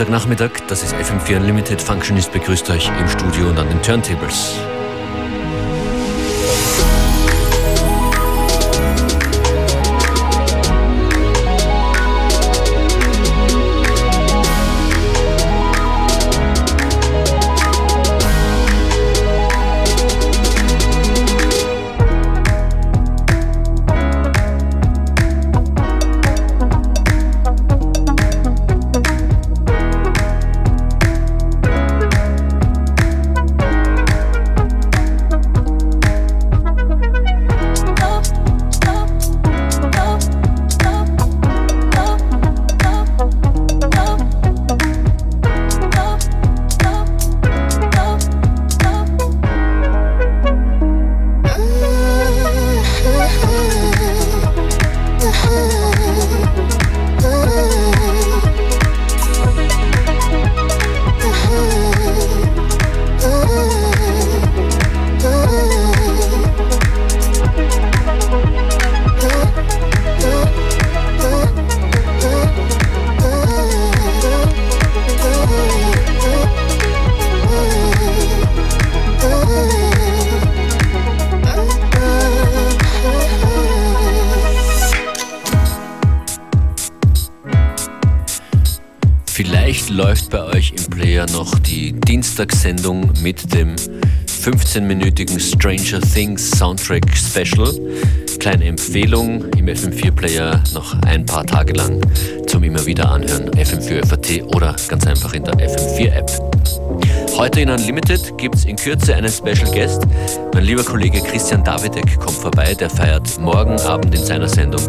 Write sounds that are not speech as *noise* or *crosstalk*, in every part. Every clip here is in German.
Freitagnachmittag, das ist FM4 Unlimited. Functionist begrüßt euch im Studio und an den Turntables. 15-minütigen Stranger Things Soundtrack Special. Kleine Empfehlung im FM4-Player noch ein paar Tage lang zum immer wieder anhören. FM4 FAT oder ganz einfach in der FM4-App. Heute in Unlimited gibt es in Kürze einen Special Guest. Mein lieber Kollege Christian Davidek kommt vorbei, der feiert morgen Abend in seiner Sendung,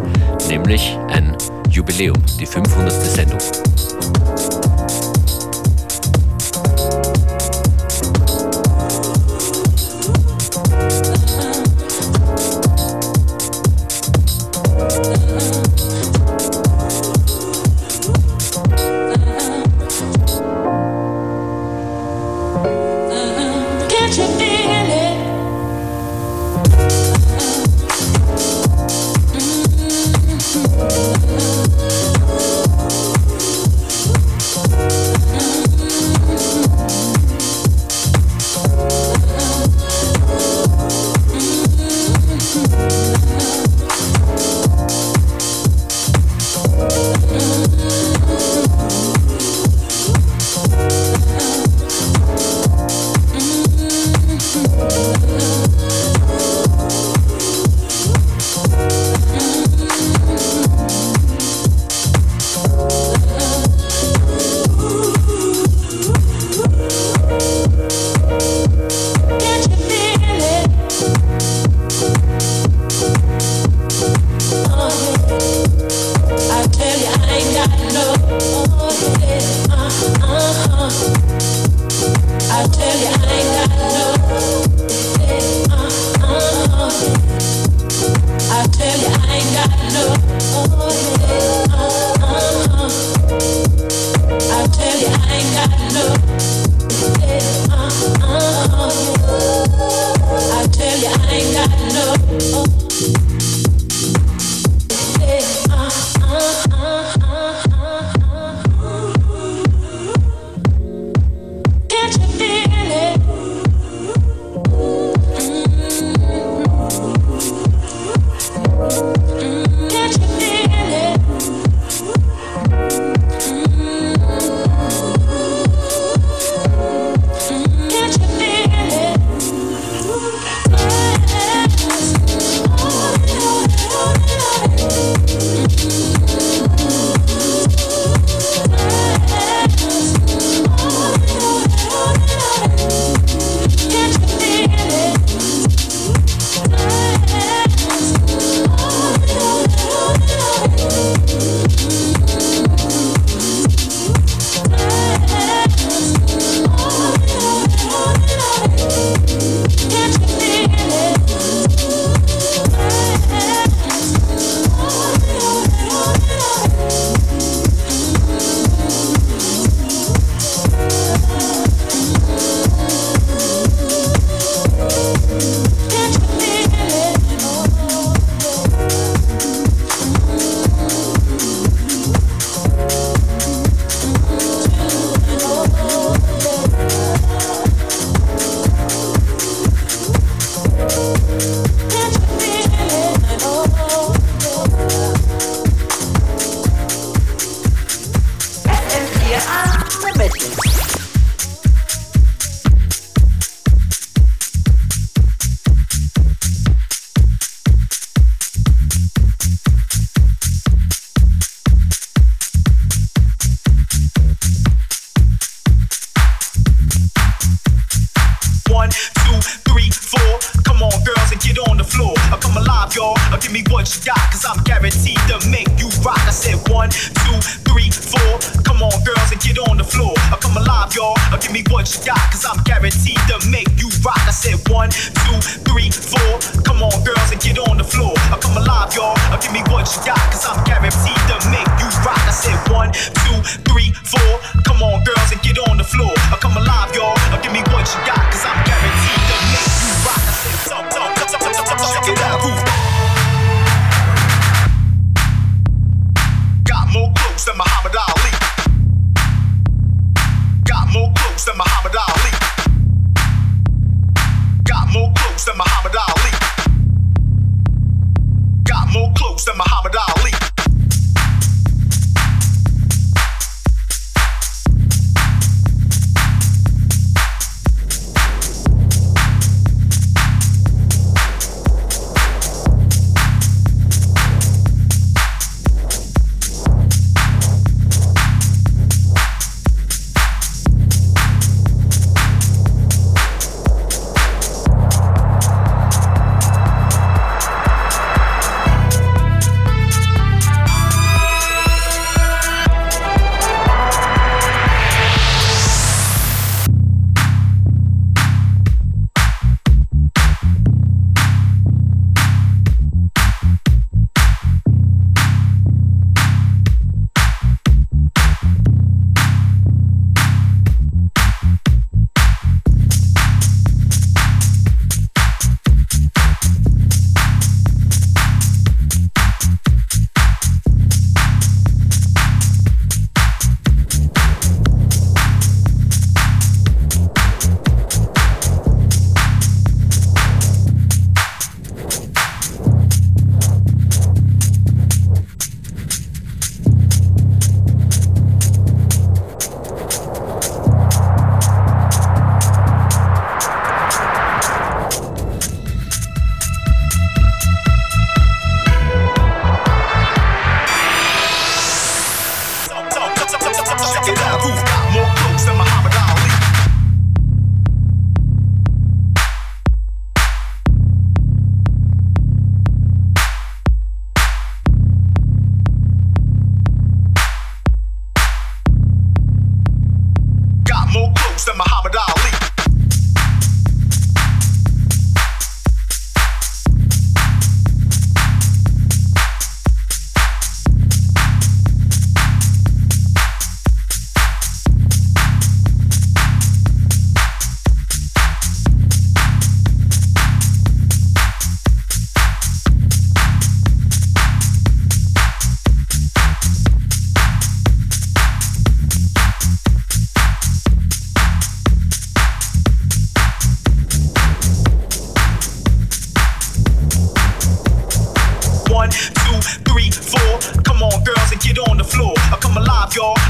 nämlich ein Jubiläum, die 500. Sendung.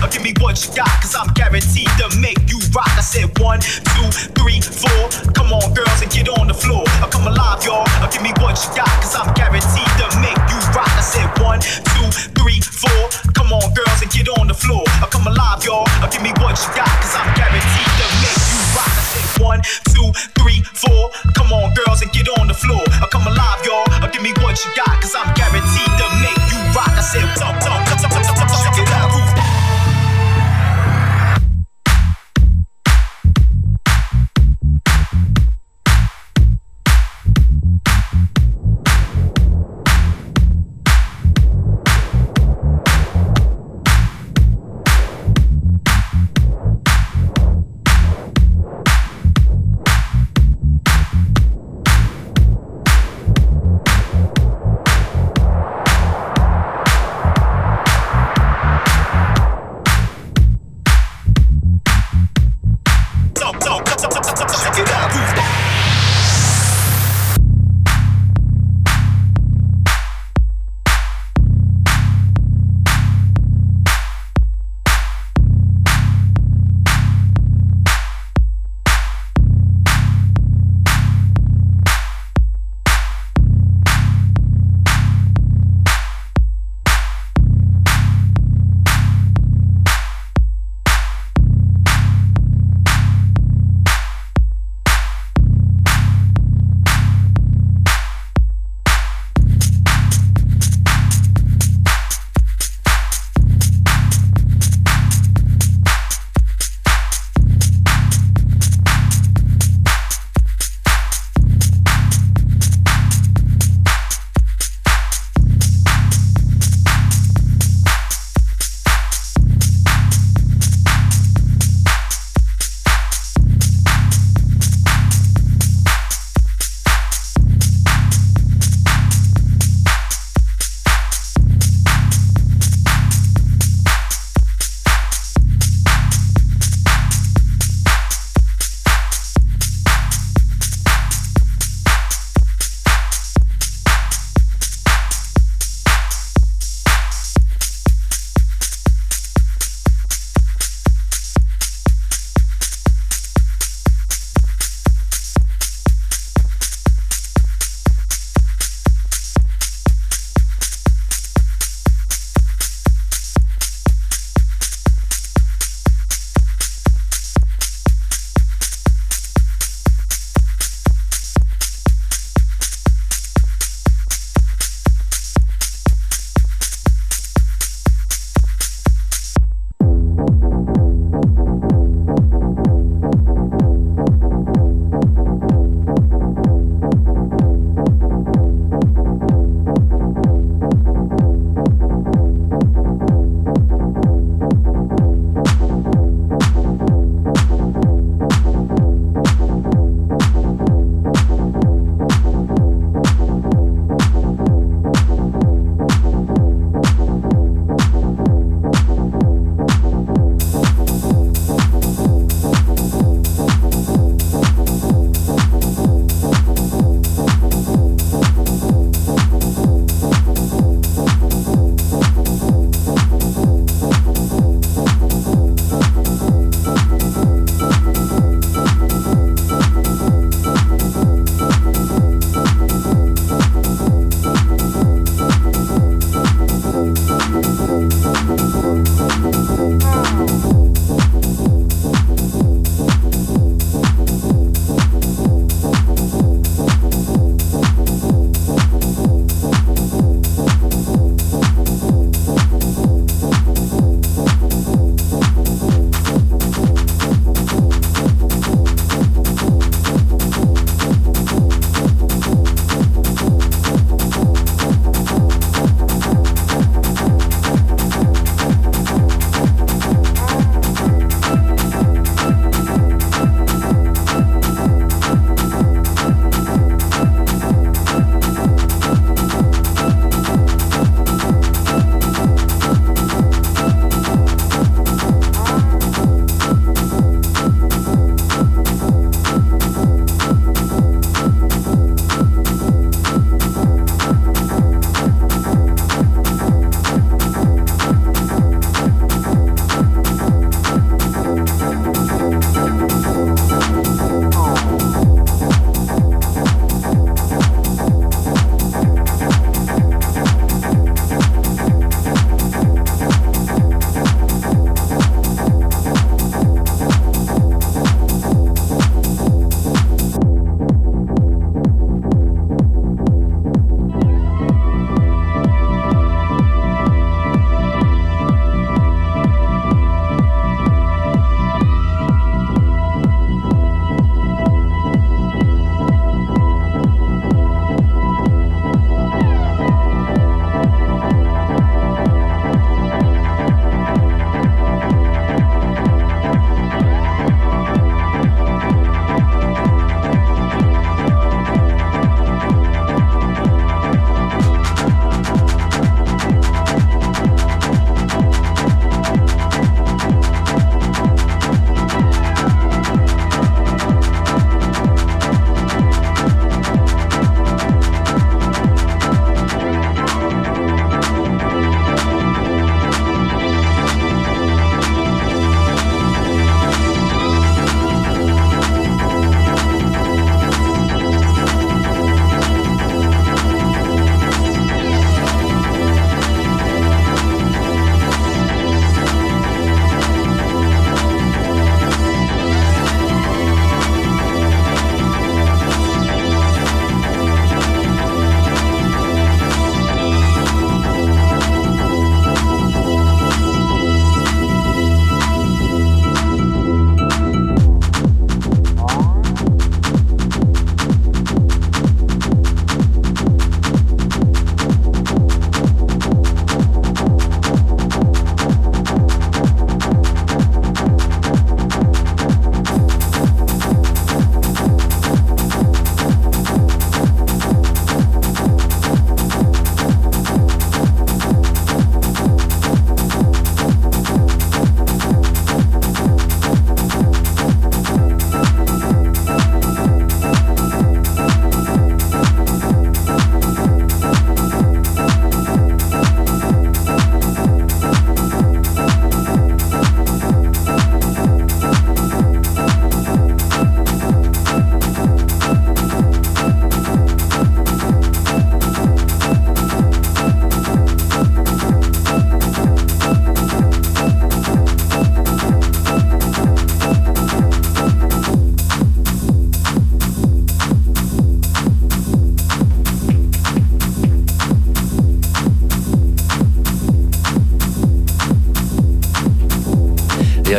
Or give me what you got, cause I'm guaranteed to make you rock. I said one, two, three, four. Come on, girls, and get on the floor. I come alive, y'all. Or give me what you got, cause I'm guaranteed to make you rock. I said one, two, three, four. Come on, girls, and get on the floor. I come alive, y'all. Or give me what you got, cause I'm guaranteed to make you rock. I said one, two, three, four. Come on, girls, and get on the floor. I come alive, y'all. Or give me what you got, cause I'm guaranteed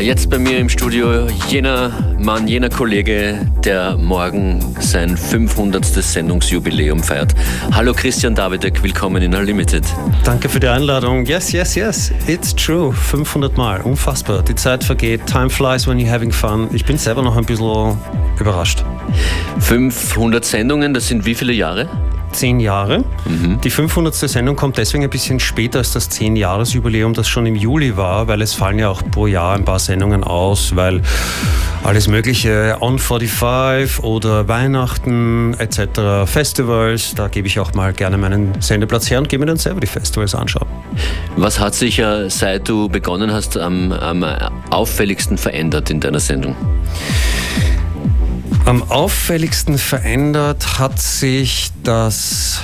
jetzt bei mir im Studio jener Mann, jener Kollege, der morgen sein 500. Sendungsjubiläum feiert. Hallo Christian Davidek, willkommen in Unlimited. Danke für die Einladung. Yes, yes, yes, it's true. 500 Mal, unfassbar. Die Zeit vergeht, time flies when you're having fun. Ich bin selber noch ein bisschen überrascht. 500 Sendungen, das sind wie viele Jahre? zehn Jahre. Mhm. Die 500. Sendung kommt deswegen ein bisschen später als das 10-Jahres-Jubiläum, das schon im Juli war, weil es fallen ja auch pro Jahr ein paar Sendungen aus, weil alles mögliche On 45 oder Weihnachten etc., Festivals, da gebe ich auch mal gerne meinen Sendeplatz her und gehe mir dann selber die Festivals anschauen. Was hat sich ja, seit du begonnen hast, am, am auffälligsten verändert in deiner Sendung? Am auffälligsten verändert hat sich, dass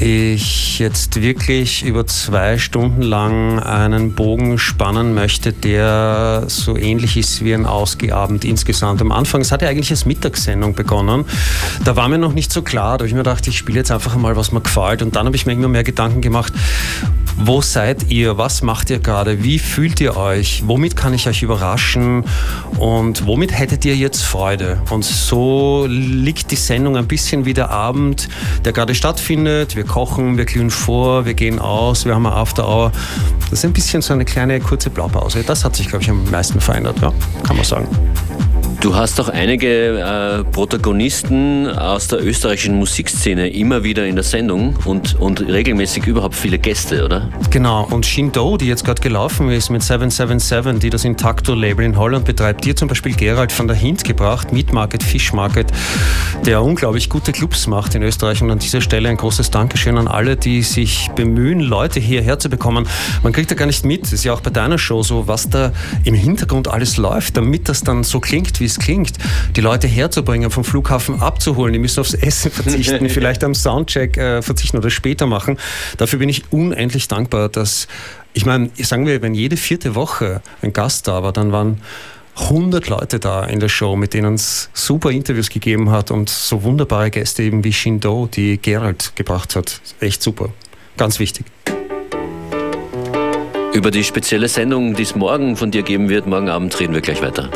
ich jetzt wirklich über zwei Stunden lang einen Bogen spannen möchte, der so ähnlich ist wie ein Ausgeabend insgesamt. Am Anfang, es hat ja eigentlich als Mittagssendung begonnen, da war mir noch nicht so klar, da habe ich mir gedacht, ich spiele jetzt einfach mal, was mir gefällt. Und dann habe ich mir immer mehr Gedanken gemacht, wo seid ihr? Was macht ihr gerade? Wie fühlt ihr euch? Womit kann ich euch überraschen? Und womit hättet ihr jetzt Freude? Und so liegt die Sendung ein bisschen wie der Abend, der gerade stattfindet. Wir kochen, wir glühen vor, wir gehen aus, wir haben eine After Hour. Das ist ein bisschen so eine kleine kurze Blaupause. Das hat sich, glaube ich, am meisten verändert, ja, kann man sagen. Du hast auch einige äh, Protagonisten aus der österreichischen Musikszene immer wieder in der Sendung und, und regelmäßig überhaupt viele Gäste, oder? Genau, und Shindo, die jetzt gerade gelaufen ist mit 777, die das Intacto-Label in Holland betreibt, hat zum Beispiel Gerald von der Hint gebracht, Meat Market, Fish Market, der unglaublich gute Clubs macht in Österreich. Und an dieser Stelle ein großes Dankeschön an alle, die sich bemühen, Leute hierher zu bekommen. Man kriegt ja gar nicht mit, das ist ja auch bei deiner Show so, was da im Hintergrund alles läuft, damit das dann so klingt, wie es klingt, die Leute herzubringen, vom Flughafen abzuholen. Die müssen aufs Essen *laughs* verzichten, vielleicht am Soundcheck äh, verzichten oder später machen. Dafür bin ich unendlich dankbar, dass, ich meine, sagen wir, wenn jede vierte Woche ein Gast da war, dann waren 100 Leute da in der Show, mit denen es super Interviews gegeben hat und so wunderbare Gäste eben wie Shindo, die Gerald gebracht hat. Echt super. Ganz wichtig. Über die spezielle Sendung, die es morgen von dir geben wird, morgen Abend reden wir gleich weiter.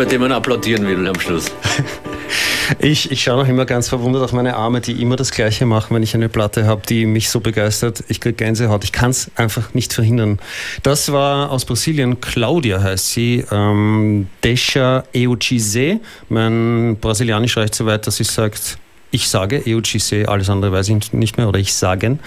Bei dem man applaudieren will am Schluss. Ich, ich schaue noch immer ganz verwundert auf meine Arme, die immer das Gleiche machen, wenn ich eine Platte habe, die mich so begeistert. Ich kriege Gänsehaut. Ich kann es einfach nicht verhindern. Das war aus Brasilien. Claudia heißt sie. Ähm, Deixa Eugize. Mein Brasilianisch reicht so weit, dass sie sagt, ich sage Eugize, alles andere weiß ich nicht mehr, oder ich sagen.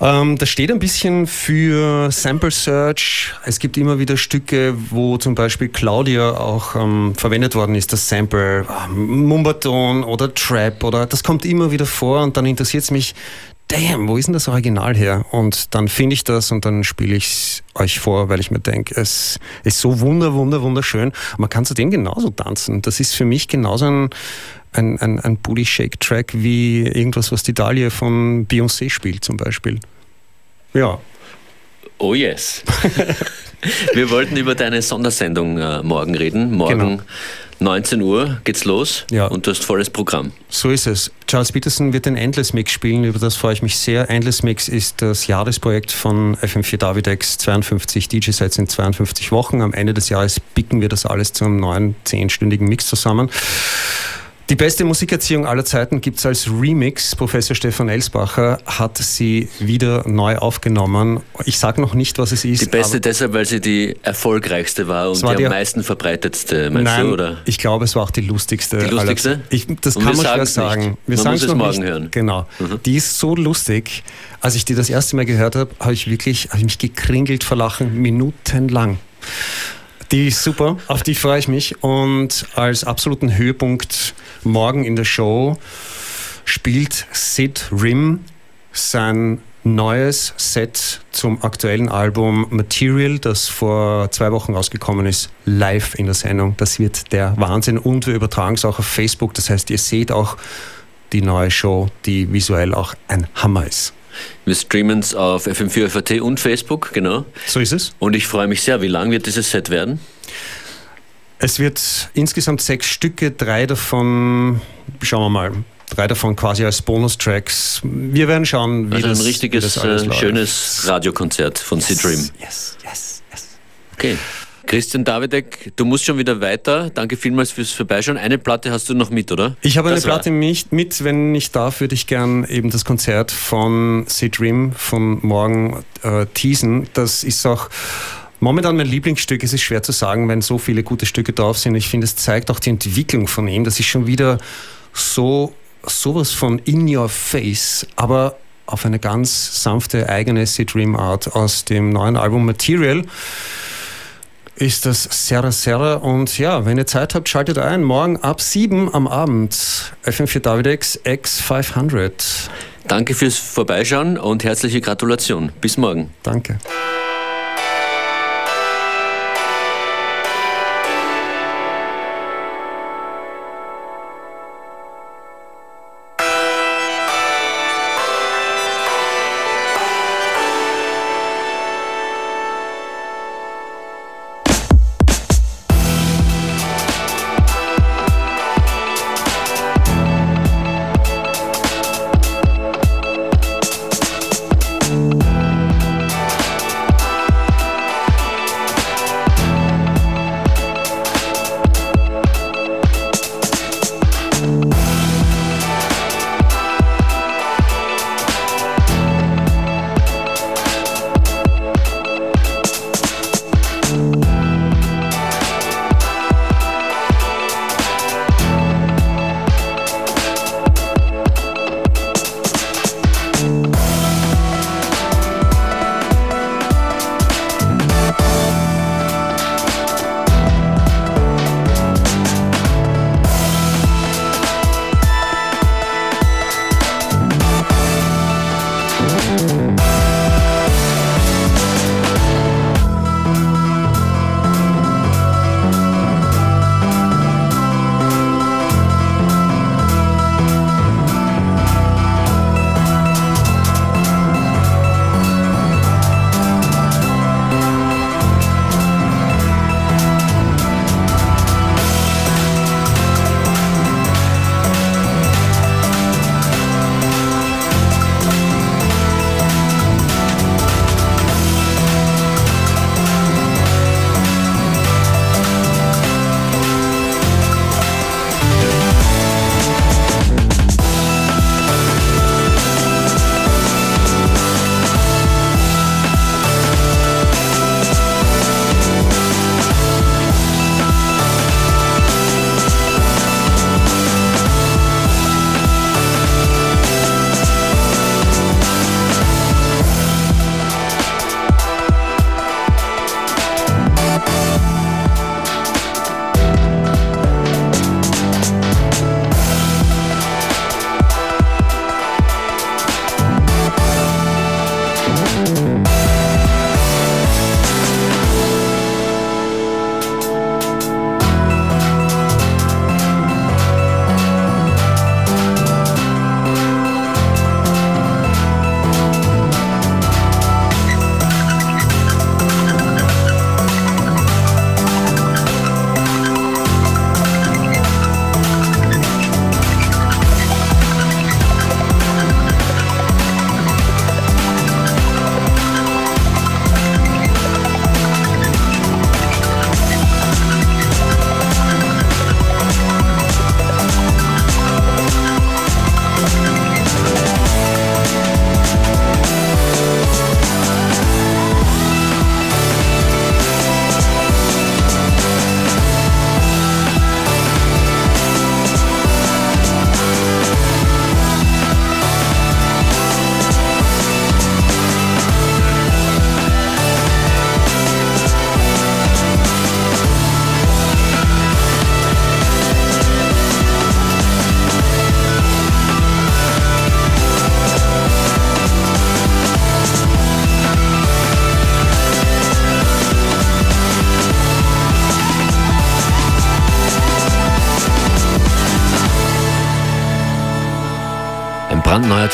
Ähm, das steht ein bisschen für Sample Search. Es gibt immer wieder Stücke, wo zum Beispiel Claudia auch ähm, verwendet worden ist, das Sample, ähm, Mumbaton oder Trap oder das kommt immer wieder vor und dann interessiert es mich, damn, wo ist denn das Original her? Und dann finde ich das und dann spiele ich es euch vor, weil ich mir denke, es ist so wunder, wunder, wunderschön. Man kann zu dem genauso tanzen. Das ist für mich genauso ein, ein, ein, ein Booty Shake Track wie irgendwas, was die Dahlia von Beyoncé spielt zum Beispiel. Ja. Oh yes. *laughs* Wir wollten über deine Sondersendung äh, morgen reden. Morgen genau. 19 Uhr geht's los ja. und du hast volles Programm. So ist es. Charles Peterson wird den Endless Mix spielen, über das freue ich mich sehr. Endless Mix ist das Jahresprojekt von FM4 Davidex, 52 DJ-Sets in 52 Wochen. Am Ende des Jahres bicken wir das alles zu einem neuen, zehnstündigen Mix zusammen. Die beste Musikerziehung aller Zeiten gibt es als Remix. Professor Stefan Elsbacher hat sie wieder neu aufgenommen. Ich sage noch nicht, was es ist. Die beste deshalb, weil sie die erfolgreichste war und war die, am meisten verbreitetste, meinst nein, du? Oder? Ich glaube, es war auch die lustigste. Die lustigste? Ich, das und kann man schwer sagen. Wir man muss es morgen nicht. hören. Genau. Mhm. Die ist so lustig. Als ich die das erste Mal gehört habe, habe ich wirklich hab ich mich gekringelt vor Lachen, minutenlang. Die ist super, auf die freue ich mich. Und als absoluten Höhepunkt morgen in der Show spielt Sid Rim sein neues Set zum aktuellen Album Material, das vor zwei Wochen rausgekommen ist, live in der Sendung. Das wird der Wahnsinn und wir übertragen es auch auf Facebook. Das heißt, ihr seht auch die neue Show, die visuell auch ein Hammer ist. Wir streamen es auf FM4 FAT und Facebook, genau. So ist es. Und ich freue mich sehr. Wie lang wird dieses Set werden? Es wird insgesamt sechs Stücke, drei davon, schauen wir mal, drei davon quasi als Bonustracks. Wir werden schauen, wie also das ein richtiges, das äh, schönes Radiokonzert von yes, C-Dream. Yes, yes, yes. Okay. Christian Davidek, du musst schon wieder weiter. Danke vielmals fürs Vorbeischauen. Eine Platte hast du noch mit, oder? Ich habe eine Platte mit, mit. Wenn ich darf, würde ich gern eben das Konzert von C-Dream von morgen äh, teasen. Das ist auch Momentan mein Lieblingsstück, es ist schwer zu sagen, wenn so viele gute Stücke drauf sind. Ich finde, es zeigt auch die Entwicklung von ihm. Das ist schon wieder so sowas von in your face, aber auf eine ganz sanfte eigene C-Dream Art aus dem neuen Album Material ist das Serra Serra. Und ja, wenn ihr Zeit habt, schaltet ein. Morgen ab 7 am Abend. FM4 Davidex X500. Danke fürs Vorbeischauen und herzliche Gratulation. Bis morgen. Danke.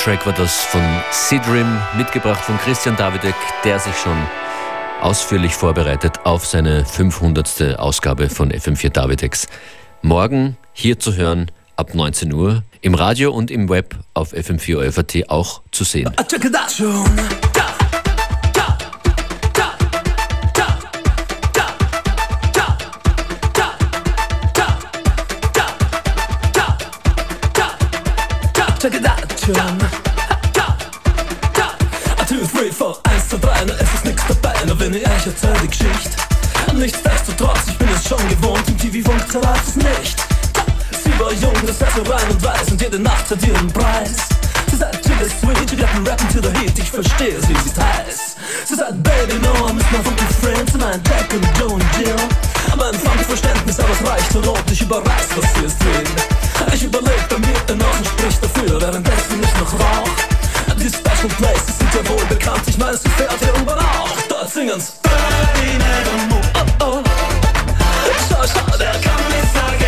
Track war das von Sidrim, mitgebracht von Christian Davidek, der sich schon ausführlich vorbereitet auf seine 500. Ausgabe von FM4 Davidex. Morgen hier zu hören ab 19 Uhr, im Radio und im Web auf FM4 auch zu sehen. Out, John. Two, three, four, eins, zwei, drei, na es ist nix dabei, nur wenn ich euch erzähl die Geschichte. Nichtsdestotrotz, ich bin es schon gewohnt, im TV funkt zerreißt es nicht. Sie war jung, das heißt so rein und weiß und jede Nacht hat ihren Preis. Sie sagt, chill is sweet, got me rapping to the heat, ich verstehe, sie sieht heiß. Sie sagt, baby, no, I'm just my funky friend, sie meint Jack und Joe und Jill. Mein funky Verständnis, aber es reicht zur Not, ich überreiß, was sie ist will. Ich überleg bei mir danach und sprich dafür, währenddessen ich noch rauch. Die Special Places sind ja wohl bekannt, ich meine, sie fährt hier irgendwann auch. Dort singen's. Oh, oh. Schau, schau, der kann nicht sagen,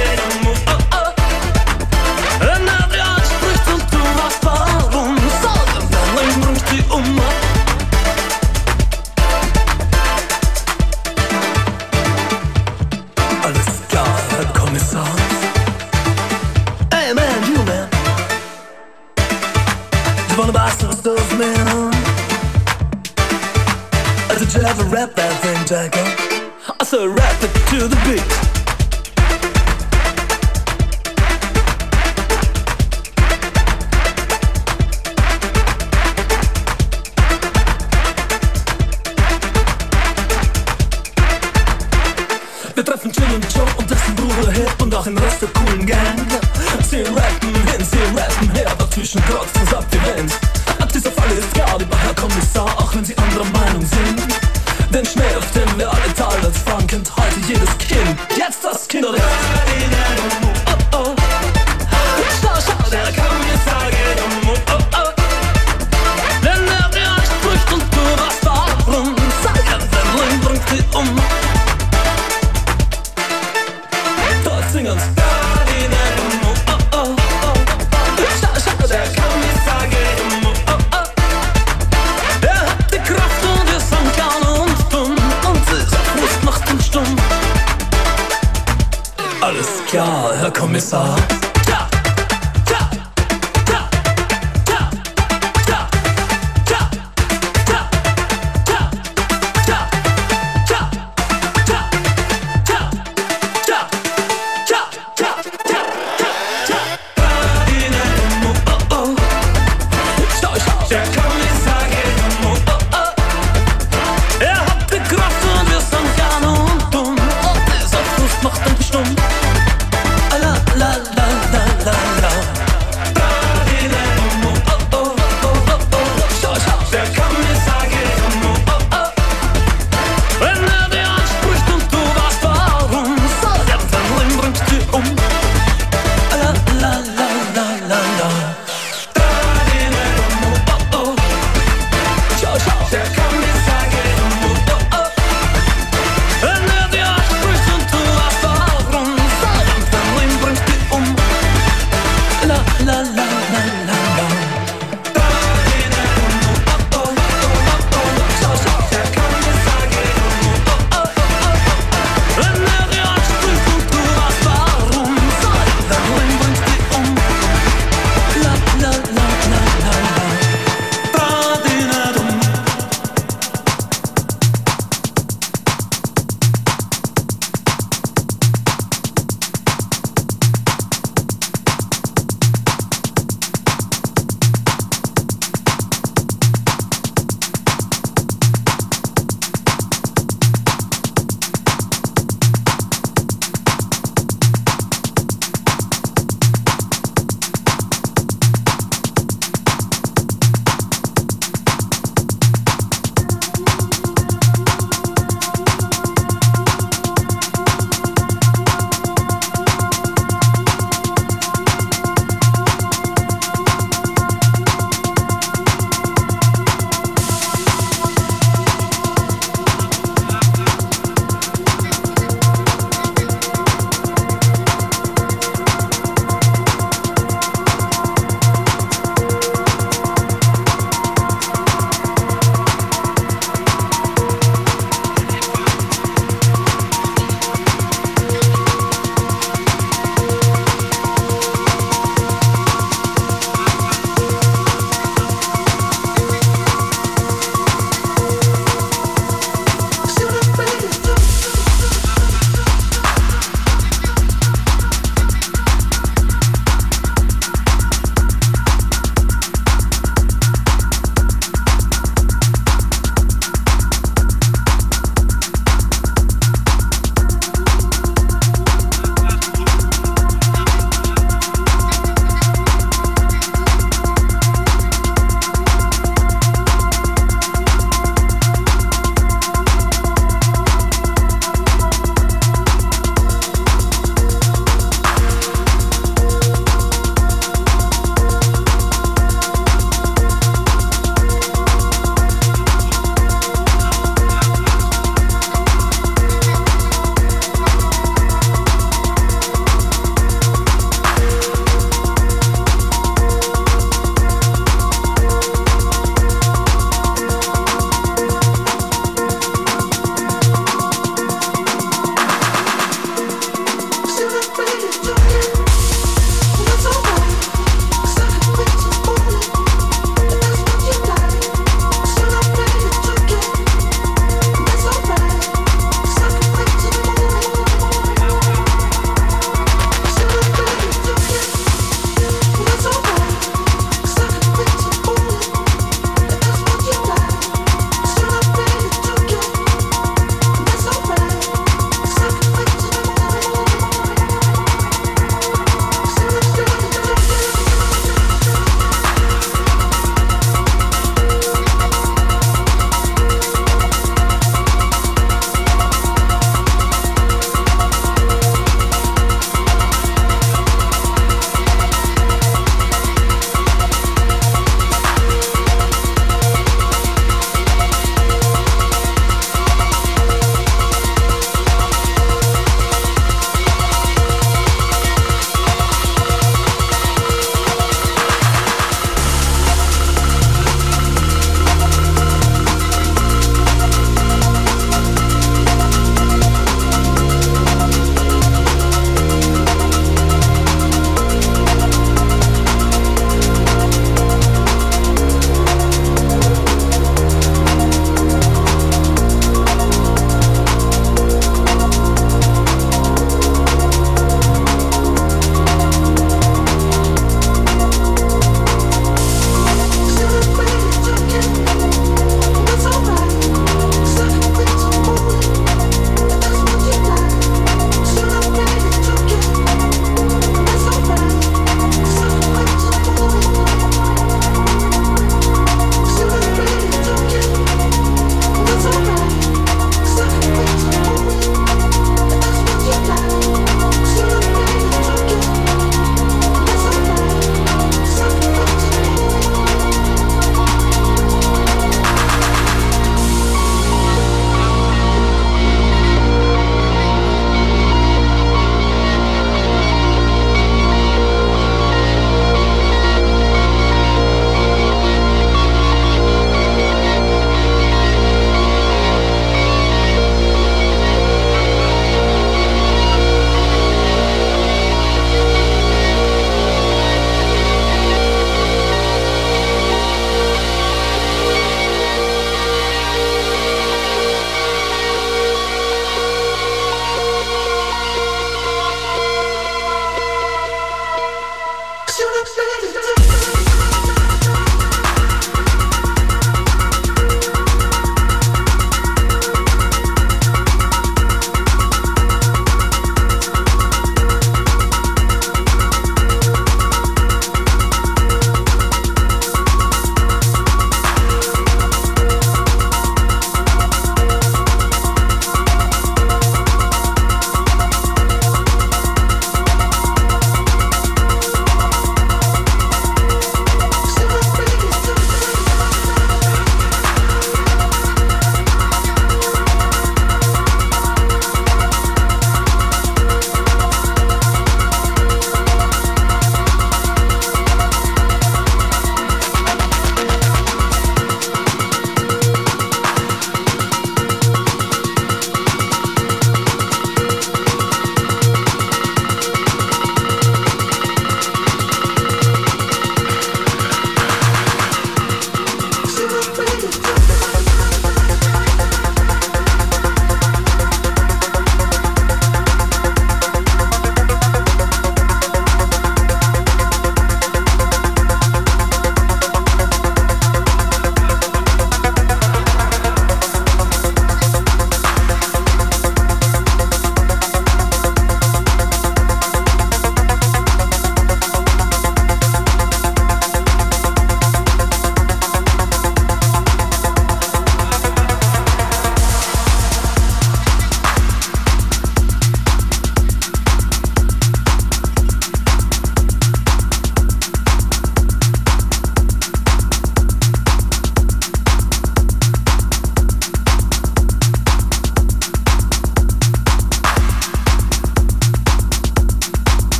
rap, I think I can. I said rap it to the beat.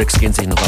Turntables. Ein paar